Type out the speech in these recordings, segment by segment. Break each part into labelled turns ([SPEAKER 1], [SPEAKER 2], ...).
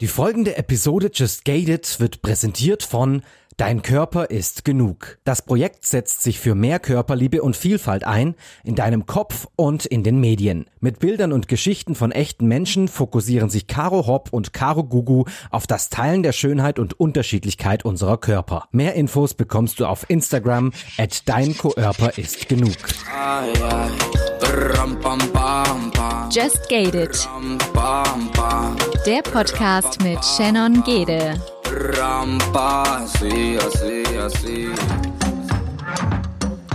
[SPEAKER 1] Die folgende Episode Just Gated wird präsentiert von Dein Körper ist genug. Das Projekt setzt sich für mehr Körperliebe und Vielfalt ein, in deinem Kopf und in den Medien. Mit Bildern und Geschichten von echten Menschen fokussieren sich Caro Hopp und Caro Gugu auf das Teilen der Schönheit und Unterschiedlichkeit unserer Körper. Mehr Infos bekommst du auf Instagram at Dein ist genug.
[SPEAKER 2] Just Gated. Der Podcast mit Shannon Gede.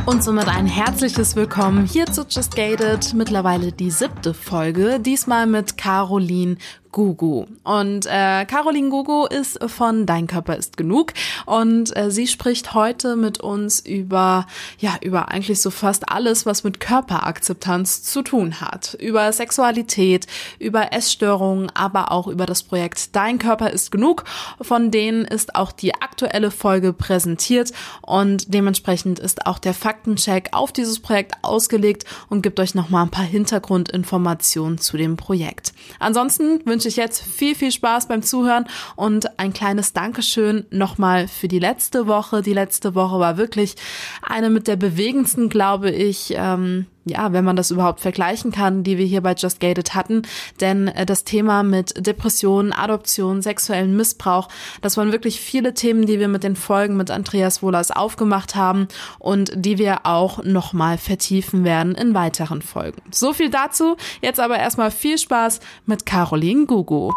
[SPEAKER 2] Und somit ein herzliches Willkommen hier zu Just Gated, mittlerweile die siebte Folge, diesmal mit Caroline Gugu. Und äh, Caroline Gugu ist von Dein Körper ist genug und äh, sie spricht heute mit uns über ja über eigentlich so fast alles, was mit Körperakzeptanz zu tun hat, über Sexualität, über Essstörungen, aber auch über das Projekt Dein Körper ist genug. Von denen ist auch die aktuelle Folge präsentiert und dementsprechend ist auch der Faktencheck auf dieses Projekt ausgelegt und gibt euch noch ein paar Hintergrundinformationen zu dem Projekt. Ansonsten wünsche wünsche ich jetzt viel, viel Spaß beim Zuhören und ein kleines Dankeschön nochmal für die letzte Woche. Die letzte Woche war wirklich eine mit der bewegendsten, glaube ich, ähm, ja, wenn man das überhaupt vergleichen kann, die wir hier bei Just Gated hatten. Denn äh, das Thema mit Depressionen, Adoption, sexuellen Missbrauch, das waren wirklich viele Themen, die wir mit den Folgen mit Andreas Wohlers aufgemacht haben und die wir auch nochmal vertiefen werden in weiteren Folgen. So viel dazu. Jetzt aber erstmal viel Spaß mit Caroline Gugu.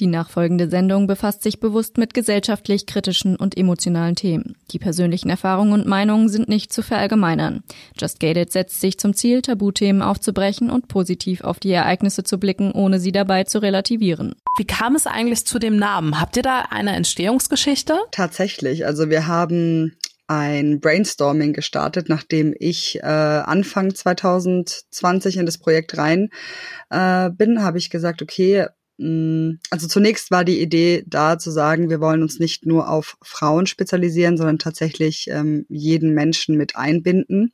[SPEAKER 3] Die nachfolgende Sendung befasst sich bewusst mit gesellschaftlich kritischen und emotionalen Themen. Die persönlichen Erfahrungen und Meinungen sind nicht zu verallgemeinern. Just Gated setzt sich zum Ziel, Tabuthemen aufzubrechen und positiv auf die Ereignisse zu blicken, ohne sie dabei zu relativieren.
[SPEAKER 2] Wie kam es eigentlich zu dem Namen? Habt ihr da eine Entstehungsgeschichte?
[SPEAKER 4] Tatsächlich. Also wir haben ein Brainstorming gestartet, nachdem ich äh, Anfang 2020 in das Projekt rein äh, bin, habe ich gesagt, okay, also zunächst war die Idee da zu sagen, wir wollen uns nicht nur auf Frauen spezialisieren, sondern tatsächlich ähm, jeden Menschen mit einbinden.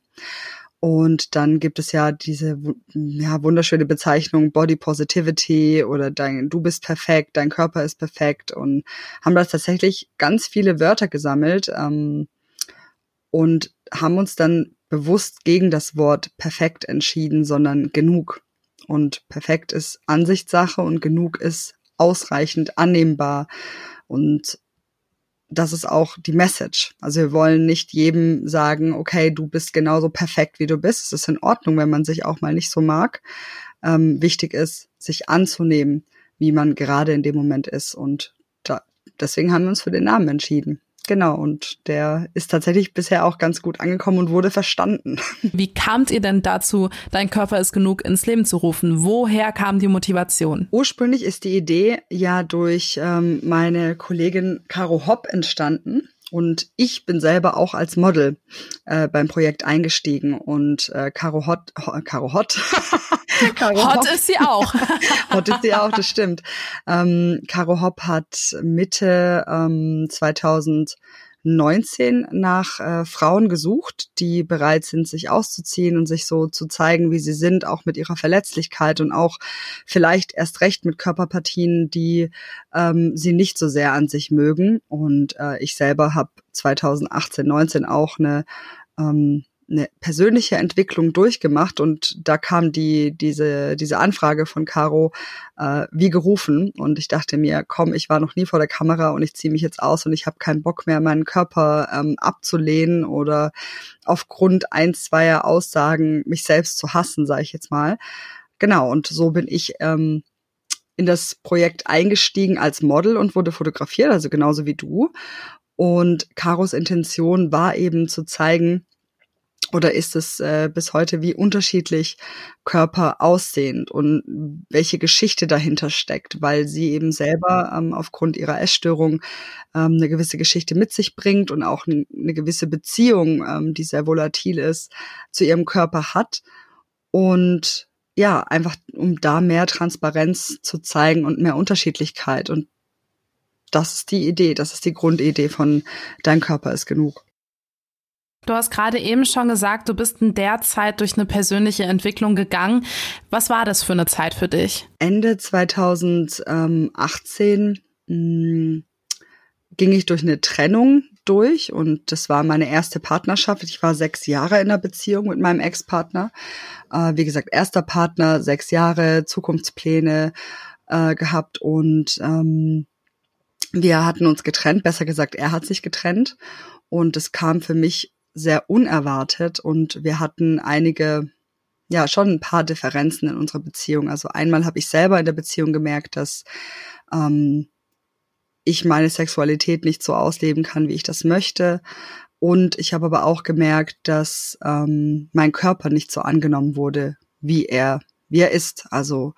[SPEAKER 4] Und dann gibt es ja diese ja, wunderschöne Bezeichnung Body Positivity oder dein, du bist perfekt, dein Körper ist perfekt und haben da tatsächlich ganz viele Wörter gesammelt ähm, und haben uns dann bewusst gegen das Wort perfekt entschieden, sondern genug. Und perfekt ist Ansichtssache und genug ist ausreichend annehmbar. Und das ist auch die Message. Also wir wollen nicht jedem sagen, okay, du bist genauso perfekt, wie du bist. Es ist in Ordnung, wenn man sich auch mal nicht so mag. Ähm, wichtig ist, sich anzunehmen, wie man gerade in dem Moment ist. Und da, deswegen haben wir uns für den Namen entschieden. Genau, und der ist tatsächlich bisher auch ganz gut angekommen und wurde verstanden.
[SPEAKER 2] Wie kamt ihr denn dazu, dein Körper ist genug ins Leben zu rufen? Woher kam die Motivation?
[SPEAKER 4] Ursprünglich ist die Idee ja durch ähm, meine Kollegin Caro Hopp entstanden. Und ich bin selber auch als Model äh, beim Projekt eingestiegen und äh, Caro Hot, Ho, Caro Hot.
[SPEAKER 2] Caro Hot Hopp. ist sie auch.
[SPEAKER 4] Hot ist sie auch, das stimmt. Ähm, Caro Hopp hat Mitte ähm, 2000 19 nach äh, Frauen gesucht, die bereit sind, sich auszuziehen und sich so zu zeigen, wie sie sind, auch mit ihrer Verletzlichkeit und auch vielleicht erst recht mit Körperpartien, die ähm, sie nicht so sehr an sich mögen. Und äh, ich selber habe 2018, 19 auch eine ähm, eine persönliche Entwicklung durchgemacht und da kam die diese diese Anfrage von Caro äh, wie gerufen und ich dachte mir, komm, ich war noch nie vor der Kamera und ich ziehe mich jetzt aus und ich habe keinen Bock mehr, meinen Körper ähm, abzulehnen oder aufgrund ein zweier Aussagen mich selbst zu hassen, sage ich jetzt mal. Genau und so bin ich ähm, in das Projekt eingestiegen als Model und wurde fotografiert, also genauso wie du. Und Caros Intention war eben zu zeigen, oder ist es äh, bis heute, wie unterschiedlich Körper aussehen und welche Geschichte dahinter steckt, weil sie eben selber ähm, aufgrund ihrer Essstörung ähm, eine gewisse Geschichte mit sich bringt und auch eine, eine gewisse Beziehung, ähm, die sehr volatil ist, zu ihrem Körper hat. Und ja, einfach um da mehr Transparenz zu zeigen und mehr Unterschiedlichkeit. Und das ist die Idee, das ist die Grundidee von Dein Körper ist genug.
[SPEAKER 2] Du hast gerade eben schon gesagt, du bist in der Zeit durch eine persönliche Entwicklung gegangen. Was war das für eine Zeit für dich?
[SPEAKER 4] Ende 2018 mh, hm, ging ich durch eine Trennung durch und das war meine erste Partnerschaft. Ich war sechs Jahre in einer Beziehung mit meinem Ex-Partner. Äh, wie gesagt, erster Partner, sechs Jahre, Zukunftspläne äh, gehabt und ähm, wir hatten uns getrennt, besser gesagt, er hat sich getrennt und es kam für mich sehr unerwartet und wir hatten einige, ja, schon ein paar Differenzen in unserer Beziehung. Also einmal habe ich selber in der Beziehung gemerkt, dass ähm, ich meine Sexualität nicht so ausleben kann, wie ich das möchte. Und ich habe aber auch gemerkt, dass ähm, mein Körper nicht so angenommen wurde, wie er, wie er ist. Also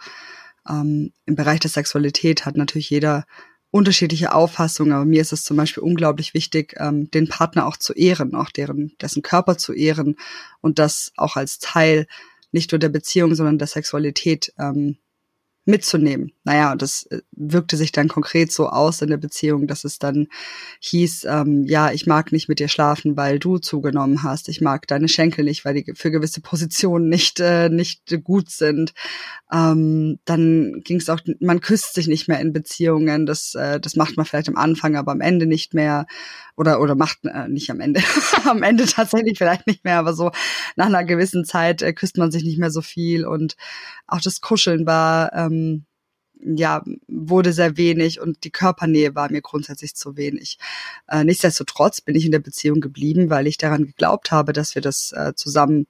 [SPEAKER 4] ähm, im Bereich der Sexualität hat natürlich jeder unterschiedliche Auffassungen, aber mir ist es zum Beispiel unglaublich wichtig, ähm, den Partner auch zu ehren, auch deren, dessen Körper zu ehren und das auch als Teil nicht nur der Beziehung, sondern der Sexualität ähm, mitzunehmen. Naja, und das äh, wirkte sich dann konkret so aus in der Beziehung, dass es dann hieß, ähm, ja, ich mag nicht mit dir schlafen, weil du zugenommen hast. Ich mag deine Schenkel nicht, weil die für gewisse Positionen nicht, äh, nicht gut sind. Ähm, dann ging es auch, man küsst sich nicht mehr in Beziehungen. Das, äh, das macht man vielleicht am Anfang, aber am Ende nicht mehr. Oder, oder macht äh, nicht am Ende. am Ende tatsächlich vielleicht nicht mehr, aber so nach einer gewissen Zeit äh, küsst man sich nicht mehr so viel. Und auch das Kuscheln war, ähm, ja, wurde sehr wenig und die Körpernähe war mir grundsätzlich zu wenig. Äh, nichtsdestotrotz bin ich in der Beziehung geblieben, weil ich daran geglaubt habe, dass wir das äh, zusammen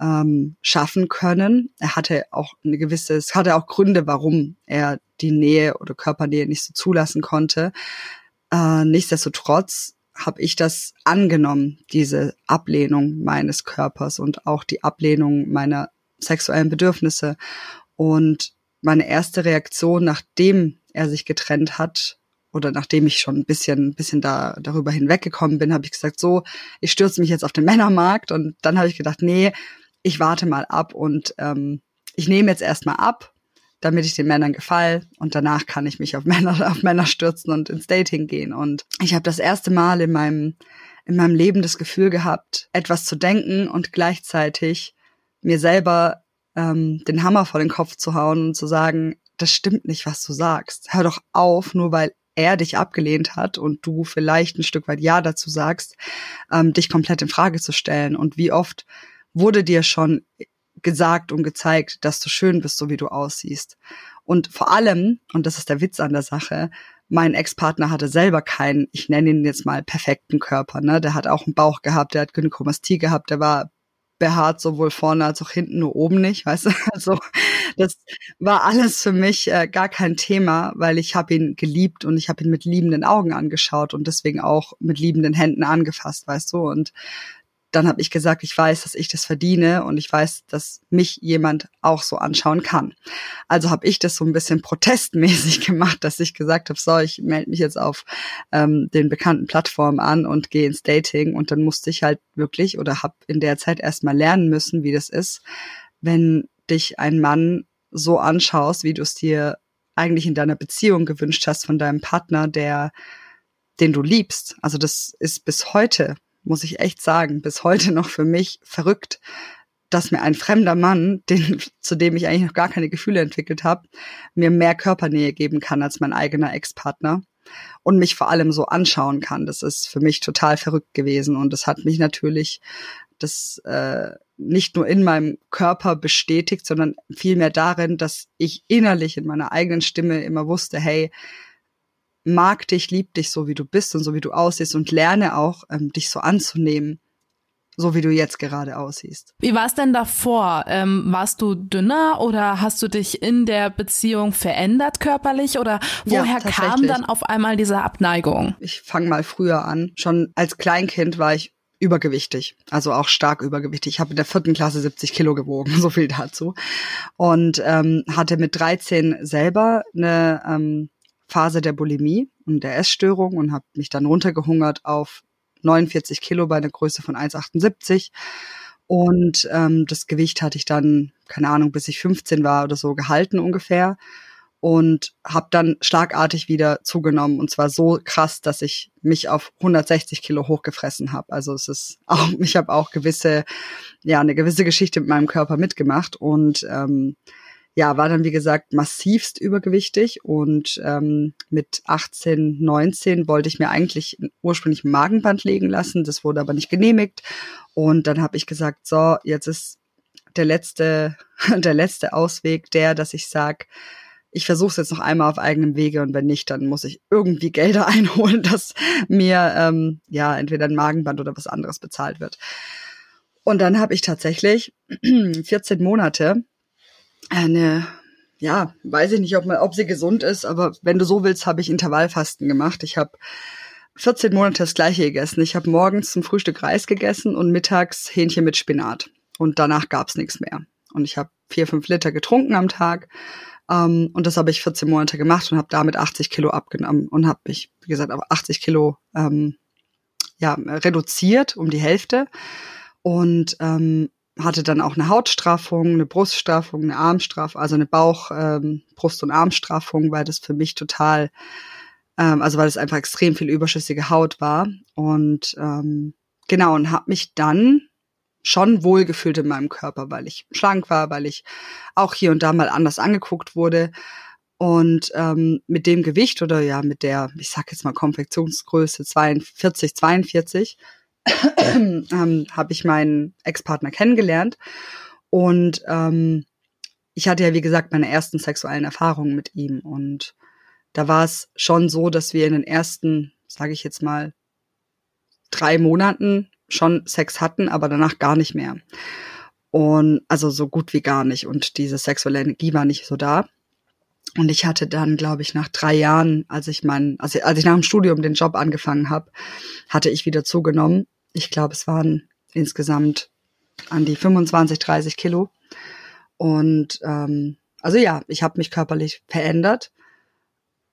[SPEAKER 4] ähm, schaffen können. Er hatte auch eine gewisse, es hatte auch Gründe, warum er die Nähe oder Körpernähe nicht so zulassen konnte. Äh, nichtsdestotrotz habe ich das angenommen, diese Ablehnung meines Körpers und auch die Ablehnung meiner sexuellen Bedürfnisse. Und meine erste Reaktion, nachdem er sich getrennt hat, oder nachdem ich schon ein bisschen, ein bisschen da, darüber hinweggekommen bin, habe ich gesagt, so, ich stürze mich jetzt auf den Männermarkt. Und dann habe ich gedacht, nee, ich warte mal ab und ähm, ich nehme jetzt erstmal ab, damit ich den Männern gefall und danach kann ich mich auf Männer, auf Männer stürzen und ins Dating gehen. Und ich habe das erste Mal in meinem, in meinem Leben das Gefühl gehabt, etwas zu denken und gleichzeitig mir selber ähm, den Hammer vor den Kopf zu hauen und zu sagen, das stimmt nicht, was du sagst. Hör doch auf, nur weil er dich abgelehnt hat und du vielleicht ein Stück weit Ja dazu sagst, ähm, dich komplett in Frage zu stellen. Und wie oft wurde dir schon gesagt und gezeigt, dass du schön bist, so wie du aussiehst. Und vor allem, und das ist der Witz an der Sache, mein Ex-Partner hatte selber keinen, ich nenne ihn jetzt mal perfekten Körper, ne? Der hat auch einen Bauch gehabt, der hat Gynäkomastie gehabt, der war behaart sowohl vorne als auch hinten, nur oben nicht, weißt du? Also das war alles für mich äh, gar kein Thema, weil ich habe ihn geliebt und ich habe ihn mit liebenden Augen angeschaut und deswegen auch mit liebenden Händen angefasst, weißt du? Und dann habe ich gesagt, ich weiß, dass ich das verdiene und ich weiß, dass mich jemand auch so anschauen kann. Also habe ich das so ein bisschen protestmäßig gemacht, dass ich gesagt habe, so, ich melde mich jetzt auf ähm, den bekannten Plattformen an und gehe ins Dating und dann musste ich halt wirklich oder habe in der Zeit erstmal lernen müssen, wie das ist, wenn dich ein Mann so anschaust, wie du es dir eigentlich in deiner Beziehung gewünscht hast von deinem Partner, der den du liebst. Also das ist bis heute muss ich echt sagen, bis heute noch für mich verrückt, dass mir ein fremder Mann, den, zu dem ich eigentlich noch gar keine Gefühle entwickelt habe, mir mehr Körpernähe geben kann als mein eigener Ex-Partner und mich vor allem so anschauen kann. Das ist für mich total verrückt gewesen und das hat mich natürlich das äh, nicht nur in meinem Körper bestätigt, sondern vielmehr darin, dass ich innerlich in meiner eigenen Stimme immer wusste, hey, mag dich, lieb dich so, wie du bist und so, wie du aussiehst und lerne auch, ähm, dich so anzunehmen, so wie du jetzt gerade aussiehst.
[SPEAKER 2] Wie war es denn davor? Ähm, warst du dünner oder hast du dich in der Beziehung verändert körperlich oder woher ja, kam dann auf einmal diese Abneigung?
[SPEAKER 4] Ich fange mal früher an. Schon als Kleinkind war ich übergewichtig, also auch stark übergewichtig. Ich habe in der vierten Klasse 70 Kilo gewogen, so viel dazu. Und ähm, hatte mit 13 selber eine ähm, Phase der Bulimie und der Essstörung und habe mich dann runtergehungert auf 49 Kilo bei einer Größe von 1,78. Und ähm, das Gewicht hatte ich dann, keine Ahnung, bis ich 15 war oder so gehalten ungefähr. und habe dann schlagartig wieder zugenommen und zwar so krass, dass ich mich auf 160 Kilo hochgefressen habe. Also es ist auch, ich habe auch gewisse, ja, eine gewisse Geschichte mit meinem Körper mitgemacht und ähm, ja, war dann wie gesagt massivst übergewichtig und ähm, mit 18, 19 wollte ich mir eigentlich ursprünglich ein Magenband legen lassen, das wurde aber nicht genehmigt. Und dann habe ich gesagt, so, jetzt ist der letzte, der letzte Ausweg der, dass ich sag ich versuche es jetzt noch einmal auf eigenem Wege. Und wenn nicht, dann muss ich irgendwie Gelder einholen, dass mir ähm, ja entweder ein Magenband oder was anderes bezahlt wird. Und dann habe ich tatsächlich 14 Monate eine, ja, weiß ich nicht, ob, man, ob sie gesund ist, aber wenn du so willst, habe ich Intervallfasten gemacht. Ich habe 14 Monate das gleiche gegessen. Ich habe morgens zum Frühstück Reis gegessen und mittags Hähnchen mit Spinat. Und danach gab's nichts mehr. Und ich habe vier, fünf Liter getrunken am Tag ähm, und das habe ich 14 Monate gemacht und habe damit 80 Kilo abgenommen und habe mich, wie gesagt, auf 80 Kilo ähm, ja, reduziert um die Hälfte und ähm, hatte dann auch eine Hautstraffung, eine Bruststraffung, eine Armstraffung, also eine Bauch-, ähm, Brust- und Armstraffung, weil das für mich total, ähm, also weil es einfach extrem viel überschüssige Haut war. Und ähm, genau, und habe mich dann schon wohlgefühlt in meinem Körper, weil ich schlank war, weil ich auch hier und da mal anders angeguckt wurde. Und ähm, mit dem Gewicht oder ja mit der, ich sag jetzt mal Konfektionsgröße 42, 42, ähm, habe ich meinen Ex-Partner kennengelernt. Und ähm, ich hatte ja, wie gesagt, meine ersten sexuellen Erfahrungen mit ihm. Und da war es schon so, dass wir in den ersten, sage ich jetzt mal, drei Monaten schon Sex hatten, aber danach gar nicht mehr. Und also so gut wie gar nicht. Und diese sexuelle Energie war nicht so da. Und ich hatte dann, glaube ich, nach drei Jahren, als ich mein, also als ich nach dem Studium den Job angefangen habe, hatte ich wieder zugenommen. Ich glaube, es waren insgesamt an die 25, 30 Kilo. Und ähm, also ja, ich habe mich körperlich verändert,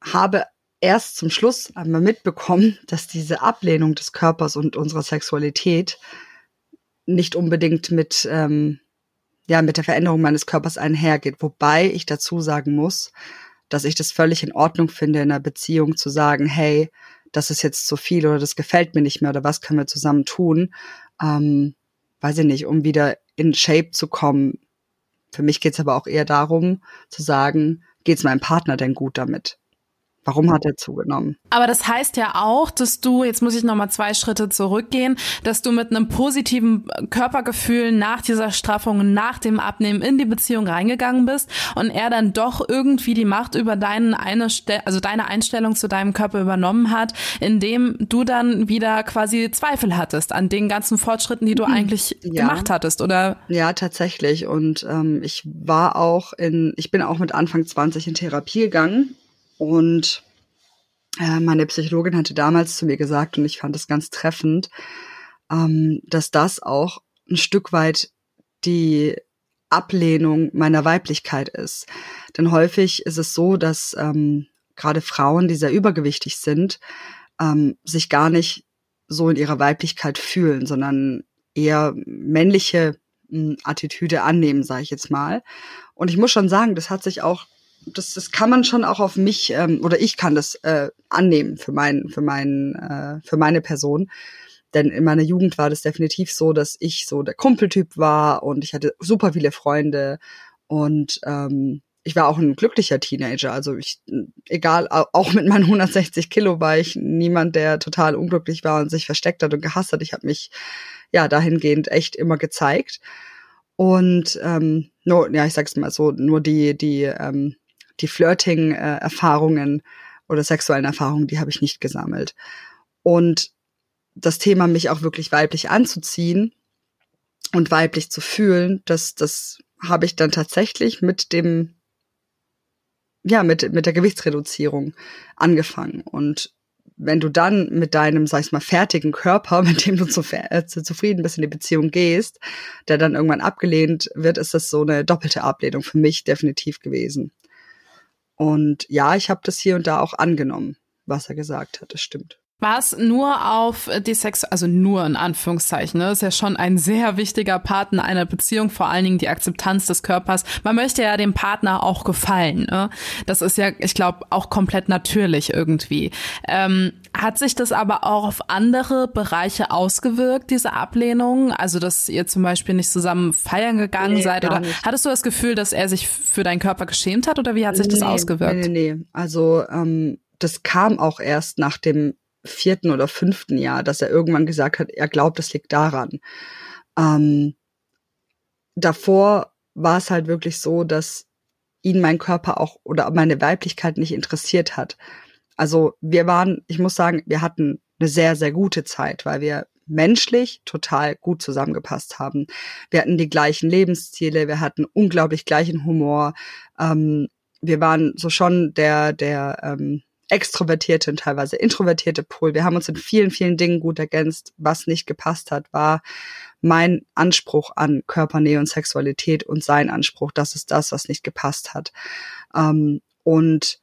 [SPEAKER 4] habe erst zum Schluss einmal mitbekommen, dass diese Ablehnung des Körpers und unserer Sexualität nicht unbedingt mit, ähm, ja, mit der Veränderung meines Körpers einhergeht. Wobei ich dazu sagen muss, dass ich das völlig in Ordnung finde, in einer Beziehung zu sagen, hey, das ist jetzt zu viel oder das gefällt mir nicht mehr oder was können wir zusammen tun. Ähm, weiß ich nicht, um wieder in Shape zu kommen. Für mich geht es aber auch eher darum, zu sagen, geht es meinem Partner denn gut damit? Warum hat er zugenommen?
[SPEAKER 2] Aber das heißt ja auch, dass du, jetzt muss ich nochmal zwei Schritte zurückgehen, dass du mit einem positiven Körpergefühl nach dieser Straffung, nach dem Abnehmen in die Beziehung reingegangen bist und er dann doch irgendwie die Macht über deinen eine, also deine Einstellung zu deinem Körper übernommen hat, indem du dann wieder quasi Zweifel hattest an den ganzen Fortschritten, die du mhm. eigentlich ja. gemacht hattest, oder?
[SPEAKER 4] Ja, tatsächlich. Und ähm, ich war auch in, ich bin auch mit Anfang 20 in Therapie gegangen und äh, meine Psychologin hatte damals zu mir gesagt, und ich fand es ganz treffend, ähm, dass das auch ein Stück weit die Ablehnung meiner Weiblichkeit ist. Denn häufig ist es so, dass ähm, gerade Frauen, die sehr übergewichtig sind, ähm, sich gar nicht so in ihrer Weiblichkeit fühlen, sondern eher männliche hm, Attitüde annehmen, sage ich jetzt mal. Und ich muss schon sagen, das hat sich auch das, das kann man schon auch auf mich ähm, oder ich kann das äh, annehmen für mein, für mein, äh, für meine Person. Denn in meiner Jugend war das definitiv so, dass ich so der Kumpeltyp war und ich hatte super viele Freunde und ähm, ich war auch ein glücklicher Teenager. Also ich, egal, auch mit meinen 160 Kilo war ich niemand, der total unglücklich war und sich versteckt hat und gehasst hat. Ich habe mich ja dahingehend echt immer gezeigt. Und ähm, nur, ja, ich sag's mal so, nur die, die ähm, die Flirting-Erfahrungen oder sexuellen Erfahrungen, die habe ich nicht gesammelt. Und das Thema, mich auch wirklich weiblich anzuziehen und weiblich zu fühlen, das, das habe ich dann tatsächlich mit dem, ja, mit, mit der Gewichtsreduzierung angefangen. Und wenn du dann mit deinem, sag ich mal, fertigen Körper, mit dem du zu, äh, zu, zufrieden bist in die Beziehung gehst, der dann irgendwann abgelehnt wird, ist das so eine doppelte Ablehnung für mich definitiv gewesen. Und ja, ich habe das hier und da auch angenommen, was er gesagt hat, das stimmt.
[SPEAKER 2] War es nur auf die Sex, also nur in Anführungszeichen, ne? ist ja schon ein sehr wichtiger Part in einer Beziehung, vor allen Dingen die Akzeptanz des Körpers. Man möchte ja dem Partner auch gefallen. Ne? Das ist ja, ich glaube, auch komplett natürlich irgendwie. Ähm, hat sich das aber auch auf andere Bereiche ausgewirkt, diese Ablehnung? Also, dass ihr zum Beispiel nicht zusammen feiern gegangen nee, seid? Oder nicht. hattest du das Gefühl, dass er sich für deinen Körper geschämt hat? Oder wie hat sich das ausgewirkt?
[SPEAKER 4] Nee, nee, nee. Also, ähm, das kam auch erst nach dem vierten oder fünften Jahr, dass er irgendwann gesagt hat, er glaubt, es liegt daran. Ähm, davor war es halt wirklich so, dass ihn mein Körper auch oder meine Weiblichkeit nicht interessiert hat. Also wir waren, ich muss sagen, wir hatten eine sehr, sehr gute Zeit, weil wir menschlich total gut zusammengepasst haben. Wir hatten die gleichen Lebensziele, wir hatten unglaublich gleichen Humor. Ähm, wir waren so schon der, der ähm, extrovertierte und teilweise introvertierte Pol. Wir haben uns in vielen, vielen Dingen gut ergänzt. Was nicht gepasst hat, war mein Anspruch an Körpernähe und Sexualität und sein Anspruch. Das ist das, was nicht gepasst hat. Ähm, und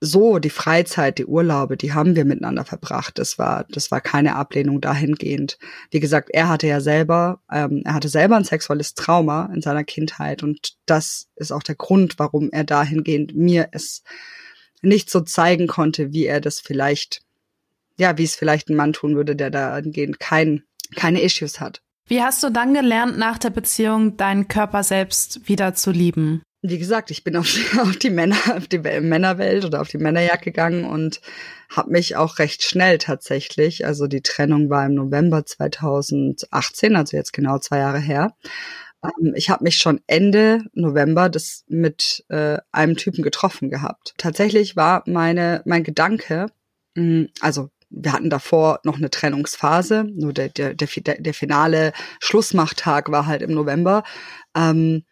[SPEAKER 4] so die Freizeit, die Urlaube, die haben wir miteinander verbracht. Das war, das war keine Ablehnung dahingehend. Wie gesagt, er hatte ja selber, ähm, er hatte selber ein sexuelles Trauma in seiner Kindheit und das ist auch der Grund, warum er dahingehend mir es nicht so zeigen konnte, wie er das vielleicht, ja, wie es vielleicht ein Mann tun würde, der dahingehend kein, keine Issues hat.
[SPEAKER 2] Wie hast du dann gelernt, nach der Beziehung deinen Körper selbst wieder zu lieben?
[SPEAKER 4] Wie gesagt, ich bin auf die, auf die Männer, auf die Männerwelt oder auf die Männerjagd gegangen und habe mich auch recht schnell tatsächlich, also die Trennung war im November 2018, also jetzt genau zwei Jahre her, ähm, ich habe mich schon Ende November das mit äh, einem Typen getroffen gehabt. Tatsächlich war meine mein Gedanke, mh, hm, also wir hatten davor noch eine Trennungsphase, nur der, der, der, der finale Schlussmachtag war halt im November. Ähm,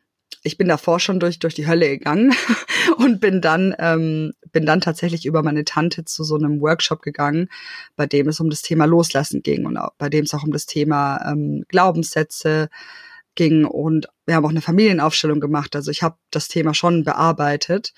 [SPEAKER 4] ich bin davor schon durch, durch die Hölle gegangen und bin dann, ähm, bin dann tatsächlich über meine Tante zu so einem Workshop gegangen, bei dem es um das Thema Loslassen ging und auch, bei dem es auch um das Thema ähm, Glaubenssätze, ging und wir haben auch eine Familienaufstellung gemacht. Also ich habe das Thema schon bearbeitet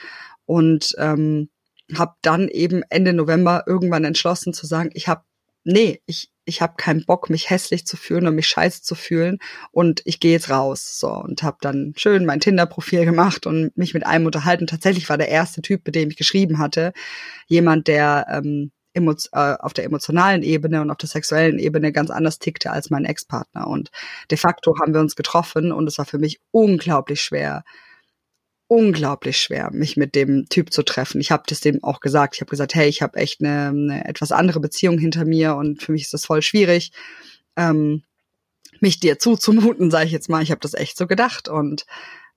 [SPEAKER 4] und ähm, habe dann eben Ende November irgendwann entschlossen zu sagen, ich habe nee, ich ich habe keinen Bock, mich hässlich zu fühlen und mich scheiße zu fühlen und ich gehe jetzt raus. So und habe dann schön mein Tinder-Profil gemacht und mich mit einem unterhalten. Tatsächlich war der erste Typ, mit dem ich geschrieben hatte, jemand, der ähm, äh, auf der emotionalen Ebene und auf der sexuellen Ebene ganz anders tickte als mein Ex-Partner. Und de facto haben wir uns getroffen und es war für mich unglaublich schwer, unglaublich schwer, mich mit dem Typ zu treffen. Ich habe das dem auch gesagt. Ich habe gesagt, hey, ich habe echt eine, eine, etwas andere Beziehung hinter mir und für mich ist das voll schwierig, ähm, mich dir zuzumuten, sage ich jetzt mal. Ich habe das echt so gedacht und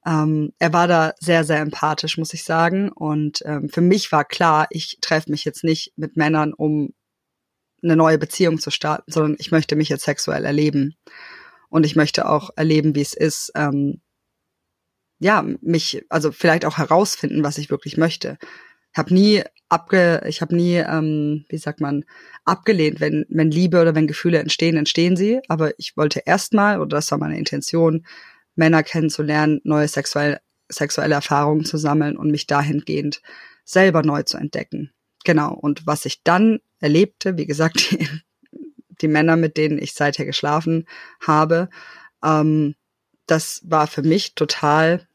[SPEAKER 4] ähm, er war da sehr, sehr empathisch, muss ich sagen. Und ähm, für mich war klar, ich treffe mich jetzt nicht mit Männern, um eine neue Beziehung zu starten, sondern ich möchte mich jetzt sexuell erleben. Und ich möchte auch erleben, wie es ist, ähm, ja, mich, also vielleicht auch herausfinden, was ich wirklich möchte. Ich habe nie abge, ich habe nie, ähm, wie sagt man, abgelehnt, wenn wenn Liebe oder wenn Gefühle entstehen, entstehen sie. Aber ich wollte erstmal, oder das war meine Intention, Männer kennenzulernen, neue sexuelle, sexuelle Erfahrungen zu sammeln und mich dahingehend selber neu zu entdecken. Genau. Und was ich dann erlebte, wie gesagt, die, die Männer, mit denen ich seither geschlafen habe, ähm, das war für mich total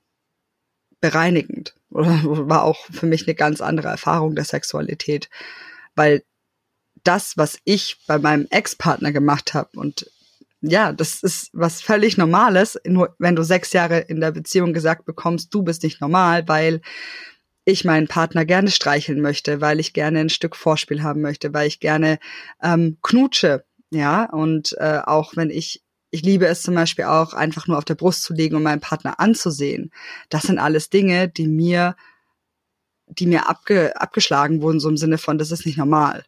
[SPEAKER 4] bereinigend oder war auch für mich eine ganz andere Erfahrung der Sexualität, weil das, was ich bei meinem Ex-Partner gemacht habe und ja, das ist was völlig Normales, nur wenn du sechs Jahre in der Beziehung gesagt bekommst, du bist nicht normal, weil ich meinen Partner gerne streicheln möchte, weil ich gerne ein Stück Vorspiel haben möchte, weil ich gerne ähm, knutsche, ja, und äh, auch wenn ich ich liebe es zum Beispiel auch, einfach nur auf der Brust zu liegen und meinen Partner anzusehen. Das sind alles Dinge, die mir, die mir abge, abgeschlagen wurden, so im Sinne von, das ist nicht normal.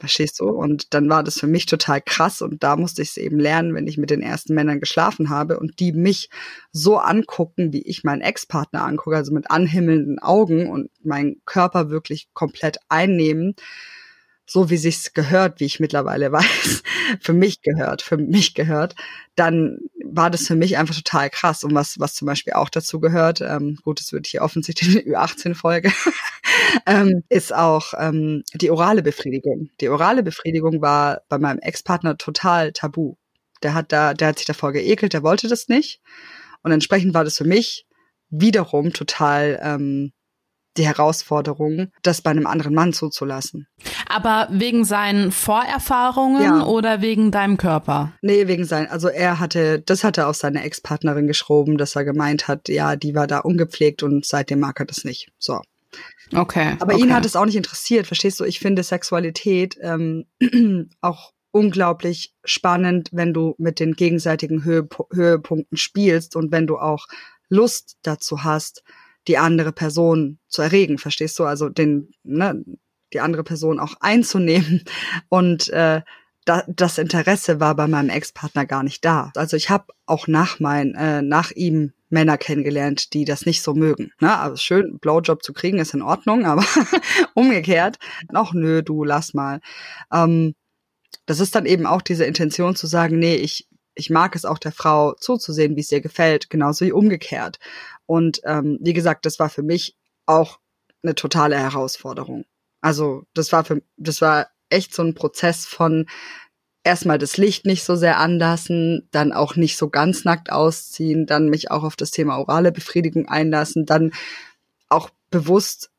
[SPEAKER 4] Verstehst du? Und dann war das für mich total krass und da musste ich es eben lernen, wenn ich mit den ersten Männern geschlafen habe und die mich so angucken, wie ich meinen Ex-Partner angucke, also mit anhimmelnden Augen und meinen Körper wirklich komplett einnehmen, so wie sich's gehört, wie ich mittlerweile weiß, für mich gehört, für mich gehört, dann war das für mich einfach total krass. Und was, was zum Beispiel auch dazu gehört, ähm, gut, das wird hier offensichtlich eine Ü18-Folge, ähm, ist auch ähm, die orale Befriedigung. Die orale Befriedigung war bei meinem Ex-Partner total tabu. Der hat da, der hat sich davor geekelt, der wollte das nicht. Und entsprechend war das für mich wiederum total ähm, die Herausforderung, das bei einem anderen Mann zuzulassen.
[SPEAKER 2] Aber wegen seinen Vorerfahrungen ja. oder wegen deinem Körper?
[SPEAKER 4] Nee, wegen sein. Also er hatte, das hatte auf seine Ex-Partnerin geschoben, dass er gemeint hat, ja, die war da ungepflegt und seitdem mag er das nicht. So.
[SPEAKER 2] Okay.
[SPEAKER 4] Aber
[SPEAKER 2] okay.
[SPEAKER 4] ihn hat es auch nicht interessiert, verstehst du? Ich finde Sexualität ähm, auch unglaublich spannend, wenn du mit den gegenseitigen Höhep Höhepunkten spielst und wenn du auch Lust dazu hast, die andere Person zu erregen, verstehst du? Also den, ne, die andere Person auch einzunehmen. Und äh, da, das Interesse war bei meinem Ex-Partner gar nicht da. Also ich habe auch nach mein, äh, nach ihm Männer kennengelernt, die das nicht so mögen. Ne? Also schön, Blowjob zu kriegen ist in Ordnung, aber umgekehrt, auch nö, du lass mal. Ähm, das ist dann eben auch diese Intention zu sagen, nee, ich, ich mag es auch der Frau zuzusehen, wie es ihr gefällt, genauso wie umgekehrt. Und ähm, wie gesagt, das war für mich auch eine totale Herausforderung. Also das war für das war echt so ein Prozess von erstmal das Licht nicht so sehr anlassen, dann auch nicht so ganz nackt ausziehen, dann mich auch auf das Thema orale Befriedigung einlassen, dann auch bewusst,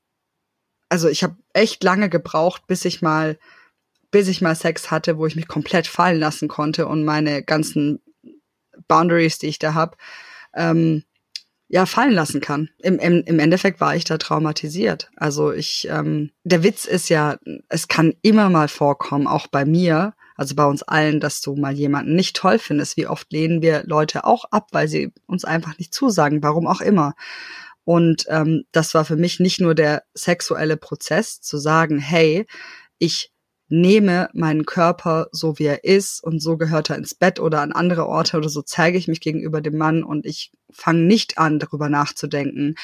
[SPEAKER 4] also ich habe echt lange gebraucht, bis ich mal bis ich mal Sex hatte, wo ich mich komplett fallen lassen konnte und meine ganzen Boundaries, die ich da habe, ähm, ja fallen lassen kann. Im, im, Im Endeffekt war ich da traumatisiert. Also ich, ähm, der Witz ist ja, es kann immer mal vorkommen, auch bei mir, also bei uns allen, dass du mal jemanden nicht toll findest. Wie oft lehnen wir Leute auch ab, weil sie uns einfach nicht zusagen, warum auch immer. Und ähm, das war für mich nicht nur der sexuelle Prozess, zu sagen, hey, ich nehme meinen Körper so wie er ist und so gehört er ins Bett oder an andere Orte oder so zeige ich mich gegenüber dem Mann und ich fange nicht an, darüber nachzudenken,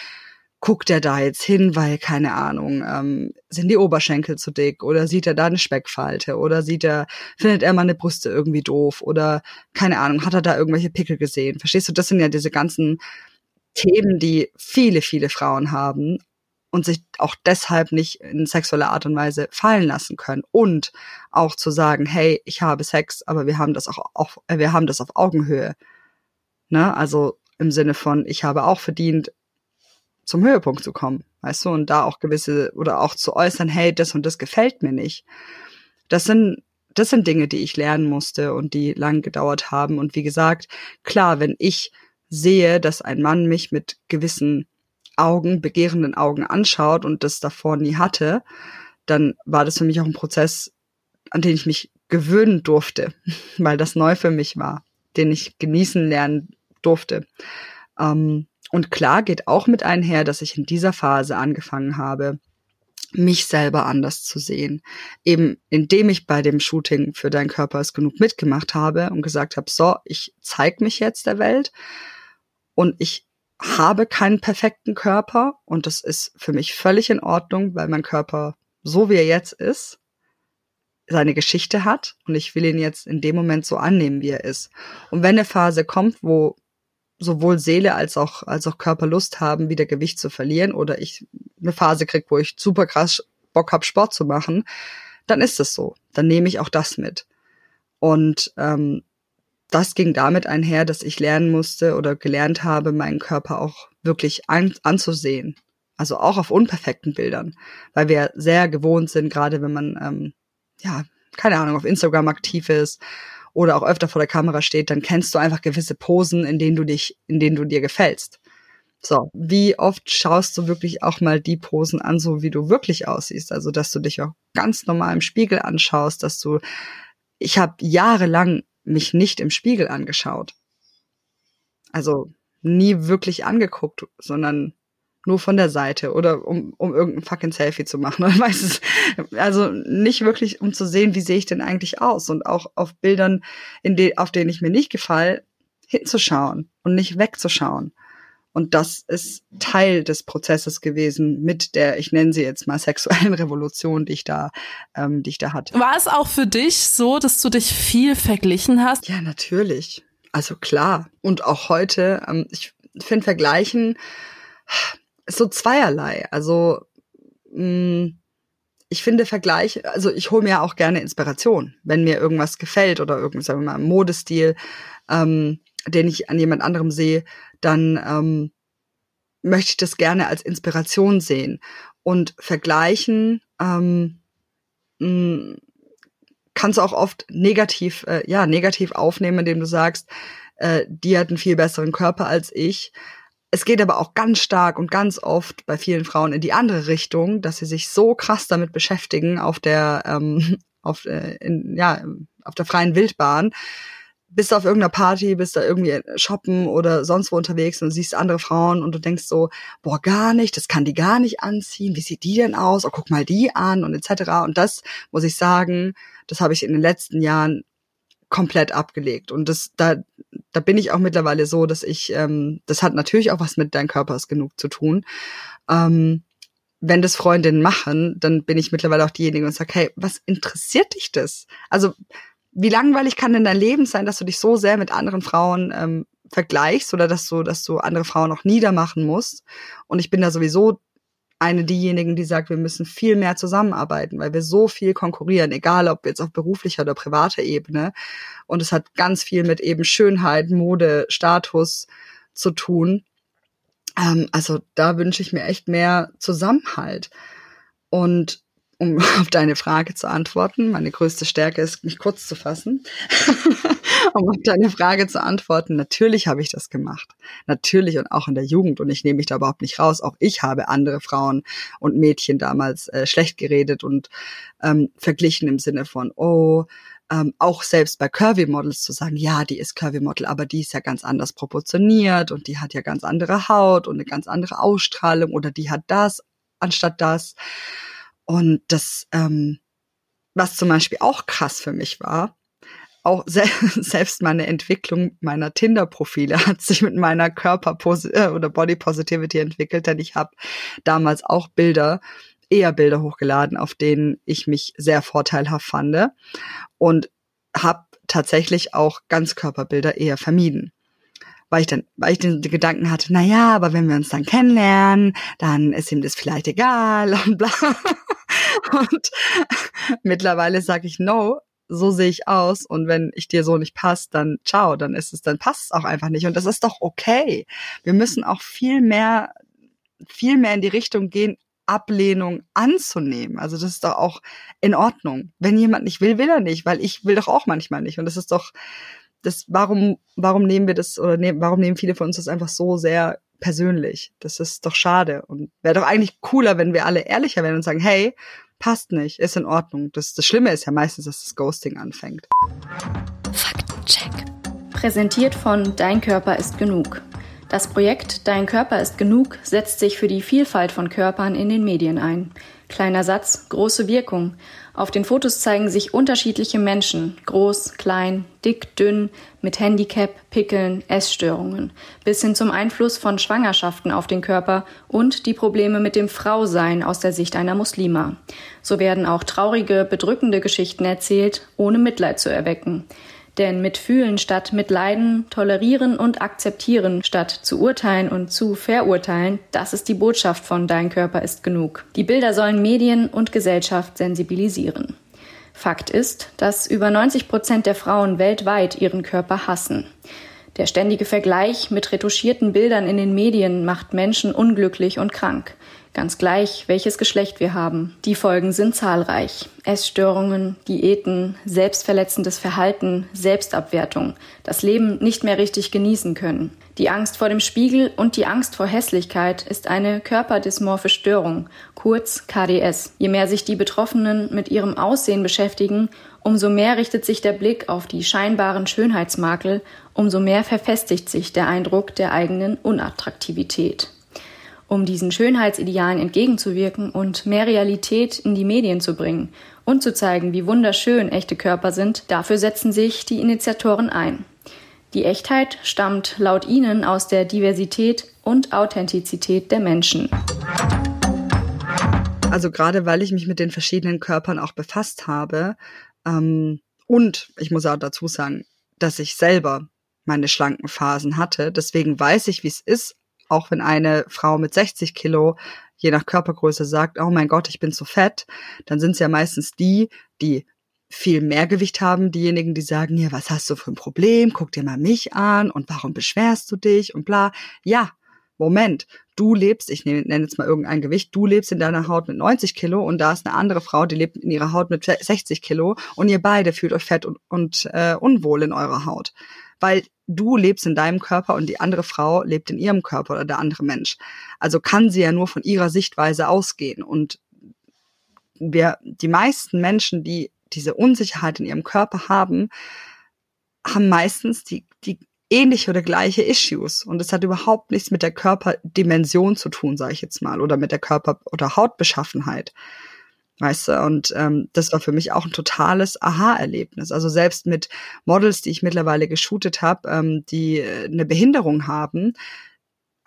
[SPEAKER 4] guckt er da jetzt hin, weil, keine Ahnung, ähm, sind die Oberschenkel zu dick oder sieht er da eine Speckfalte oder sieht er, findet er meine Brüste irgendwie doof oder, keine Ahnung, hat er da irgendwelche Pickel gesehen? Verstehst du, das sind ja diese ganzen Themen, die viele, viele Frauen haben und sich auch deshalb nicht in sexueller Art und Weise fallen lassen können und auch zu sagen, hey, ich habe Sex, aber wir haben das auch, auch äh, wir haben das auf Augenhöhe. Ne? Also im Sinne von, ich habe auch verdient, zum Höhepunkt zu kommen, weißt du, und da auch gewisse oder auch zu äußern, hey, das und das gefällt mir nicht. Das sind das sind Dinge, die ich lernen musste und die lang gedauert haben. Und wie gesagt, klar, wenn ich sehe, dass ein Mann mich mit gewissen Augen, begehrenden Augen anschaut und das davor nie hatte, dann war das für mich auch ein Prozess, an den ich mich gewöhnen durfte, weil das neu für mich war, den ich genießen lernen durfte. Ähm, und klar geht auch mit einher, dass ich in dieser Phase angefangen habe, mich selber anders zu sehen. Eben indem ich bei dem Shooting für Dein Körper ist genug mitgemacht habe und gesagt habe, so, ich zeig mich jetzt der Welt und ich habe keinen perfekten Körper und das ist für mich völlig in Ordnung, weil mein Körper so wie er jetzt ist, seine Geschichte hat und ich will ihn jetzt in dem Moment so annehmen, wie er ist. Und wenn eine Phase kommt, wo sowohl Seele als auch, als auch Körper Lust haben, wieder Gewicht zu verlieren oder ich eine Phase krieg, wo ich super krass Bock hab, Sport zu machen, dann ist es so. Dann nehme ich auch das mit. Und ähm, das ging damit einher, dass ich lernen musste oder gelernt habe, meinen Körper auch wirklich an, anzusehen. Also auch auf unperfekten Bildern, weil wir sehr gewohnt sind, gerade wenn man, ähm, ja, keine Ahnung, auf Instagram aktiv ist oder auch öfter vor der Kamera steht, dann kennst du einfach gewisse Posen, in denen du dich, in denen du dir gefällst. So, wie oft schaust du wirklich auch mal die Posen an, so wie du wirklich aussiehst? Also, dass du dich auch ganz normal im Spiegel anschaust, dass du, ich habe jahrelang mich nicht im Spiegel angeschaut. Also nie wirklich angeguckt, sondern nur von der Seite oder um, um irgendein fucking Selfie zu machen. Also nicht wirklich, um zu sehen, wie sehe ich denn eigentlich aus und auch auf Bildern, in de auf denen ich mir nicht gefall, hinzuschauen und nicht wegzuschauen. Und das ist Teil des Prozesses gewesen mit der, ich nenne sie jetzt mal sexuellen Revolution, die ich da, ähm, die ich da hatte.
[SPEAKER 2] War es auch für dich so, dass du dich viel verglichen hast?
[SPEAKER 4] Ja, natürlich. Also klar. Und auch heute, ähm, ich finde Vergleichen so zweierlei. Also mh, mm, ich finde Vergleich, also ich hole mir auch gerne Inspiration, wenn mir irgendwas gefällt oder irgend, sagen wir mal, Modestil, ähm, den ich an jemand anderem sehe, dann ähm, möchte ich das gerne als Inspiration sehen. Und vergleichen ähm, mm, kannst du auch oft negativ, äh, ja, negativ aufnehmen, indem du sagst, äh, die hat einen viel besseren Körper als ich. Es geht aber auch ganz stark und ganz oft bei vielen Frauen in die andere Richtung, dass sie sich so krass damit beschäftigen auf der, ähm, auf, äh, in, ja, auf der freien Wildbahn. Bist du auf irgendeiner Party, bist da irgendwie shoppen oder sonst wo unterwegs und siehst andere Frauen und du denkst so, boah, gar nicht, das kann die gar nicht anziehen, wie sieht die denn aus? Oh, guck mal die an und etc. Und das muss ich sagen, das habe ich in den letzten Jahren komplett abgelegt. Und das, da, da bin ich auch mittlerweile so, dass ich, ähm, das hat natürlich auch was mit dein Körper genug zu tun. Ähm, wenn das Freundinnen machen, dann bin ich mittlerweile auch diejenige und sage, hey, was interessiert dich das? Also, wie langweilig kann denn dein Leben sein, dass du dich so sehr mit anderen Frauen ähm, vergleichst oder dass du, dass du andere Frauen auch niedermachen musst? Und ich bin da sowieso eine diejenigen, die sagt, wir müssen viel mehr zusammenarbeiten, weil wir so viel konkurrieren, egal ob jetzt auf beruflicher oder privater Ebene. Und es hat ganz viel mit eben Schönheit, Mode, Status zu tun. Ähm, also da wünsche ich mir echt mehr Zusammenhalt. Und um auf deine Frage zu antworten, meine größte Stärke ist, mich kurz zu fassen. um auf deine Frage zu antworten, natürlich habe ich das gemacht. Natürlich und auch in der Jugend. Und ich nehme mich da überhaupt nicht raus. Auch ich habe andere Frauen und Mädchen damals äh, schlecht geredet und ähm, verglichen im Sinne von, oh, ähm, auch selbst bei Curvy Models zu sagen, ja, die ist Curvy Model, aber die ist ja ganz anders proportioniert und die hat ja ganz andere Haut und eine ganz andere Ausstrahlung oder die hat das anstatt das. Und das, ähm, was zum Beispiel auch krass für mich war, auch se selbst meine Entwicklung meiner Tinder-Profile hat sich mit meiner Körper- äh, oder Body Positivity entwickelt, denn ich habe damals auch Bilder, eher Bilder hochgeladen, auf denen ich mich sehr vorteilhaft fand und habe tatsächlich auch Ganzkörperbilder eher vermieden weil ich dann, weil ich den Gedanken hatte, na ja, aber wenn wir uns dann kennenlernen, dann ist ihm das vielleicht egal und bla. Und mittlerweile sage ich no, so sehe ich aus und wenn ich dir so nicht passt, dann ciao, dann ist es, dann passt es auch einfach nicht und das ist doch okay. Wir müssen auch viel mehr, viel mehr in die Richtung gehen, Ablehnung anzunehmen. Also das ist doch auch in Ordnung. Wenn jemand nicht will, will er nicht, weil ich will doch auch manchmal nicht und das ist doch das warum warum nehmen wir das oder nehm, warum nehmen viele von uns das einfach so sehr persönlich? Das ist doch schade und wäre doch eigentlich cooler, wenn wir alle ehrlicher wären und sagen, hey, passt nicht, ist in Ordnung. Das, das Schlimme ist ja meistens, dass das Ghosting anfängt.
[SPEAKER 3] Faktencheck. Präsentiert von Dein Körper ist genug. Das Projekt Dein Körper ist genug setzt sich für die Vielfalt von Körpern in den Medien ein. Kleiner Satz, große Wirkung. Auf den Fotos zeigen sich unterschiedliche Menschen, groß, klein, dick, dünn, mit Handicap, Pickeln, Essstörungen, bis hin zum Einfluss von Schwangerschaften auf den Körper und die Probleme mit dem Frausein aus der Sicht einer Muslima. So werden auch traurige, bedrückende Geschichten erzählt, ohne Mitleid zu erwecken. Denn mitfühlen statt mitleiden, tolerieren und akzeptieren statt zu urteilen und zu verurteilen, das ist die Botschaft von Dein Körper ist genug. Die Bilder sollen Medien und Gesellschaft sensibilisieren. Fakt ist, dass über 90 Prozent der Frauen weltweit ihren Körper hassen. Der ständige Vergleich mit retuschierten Bildern in den Medien macht Menschen unglücklich und krank. Ganz gleich, welches Geschlecht wir haben. Die Folgen sind zahlreich. Essstörungen, Diäten, selbstverletzendes Verhalten, Selbstabwertung, das Leben nicht mehr richtig genießen können. Die Angst vor dem Spiegel und die Angst vor Hässlichkeit ist eine körperdysmorphe Störung, kurz KDS. Je mehr sich die Betroffenen mit ihrem Aussehen beschäftigen, umso mehr richtet sich der Blick auf die scheinbaren Schönheitsmakel, umso mehr verfestigt sich der Eindruck der eigenen Unattraktivität. Um diesen Schönheitsidealen entgegenzuwirken und mehr Realität in die Medien zu bringen und zu zeigen, wie wunderschön echte Körper sind, dafür setzen sich die Initiatoren ein. Die Echtheit stammt laut ihnen aus der Diversität und Authentizität der Menschen.
[SPEAKER 4] Also gerade weil ich mich mit den verschiedenen Körpern auch befasst habe ähm, und ich muss auch dazu sagen, dass ich selber meine schlanken Phasen hatte. Deswegen weiß ich, wie es ist, auch wenn eine Frau mit 60 Kilo je nach Körpergröße sagt, oh mein Gott, ich bin zu fett, dann sind es ja meistens die, die viel mehr Gewicht haben, diejenigen, die sagen, ja, was hast du für ein Problem? Guck dir mal mich an und warum beschwerst du dich und bla. Ja, Moment, du lebst, ich nenne, jetzt mal irgendein Gewicht, du lebst in deiner Haut mit 90 Kilo und da ist eine andere Frau, die lebt in ihrer Haut mit 60 Kilo und ihr beide fühlt euch fett und, und äh, unwohl in eurer Haut. Weil du lebst in deinem Körper und die andere Frau lebt in ihrem Körper oder der andere Mensch. Also kann sie ja nur von ihrer Sichtweise ausgehen. Und wir, die meisten Menschen, die diese Unsicherheit in ihrem Körper haben, haben meistens die, die ähnliche oder gleiche Issues. Und es hat überhaupt nichts mit der Körperdimension zu tun, sage ich jetzt mal, oder mit der Körper- oder Hautbeschaffenheit. Weißt du, und ähm, das war für mich auch ein totales Aha-Erlebnis. Also selbst mit Models, die ich mittlerweile geshootet habe, ähm, die äh, eine Behinderung haben,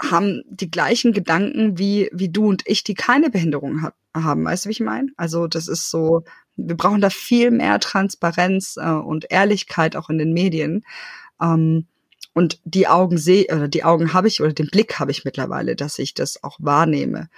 [SPEAKER 4] haben die gleichen Gedanken wie, wie du und ich, die keine Behinderung hat, haben. Weißt du, wie ich meine? Also das ist so, wir brauchen da viel mehr Transparenz äh, und Ehrlichkeit auch in den Medien. Ähm, und die Augen sehe, oder die Augen habe ich, oder den Blick habe ich mittlerweile, dass ich das auch wahrnehme,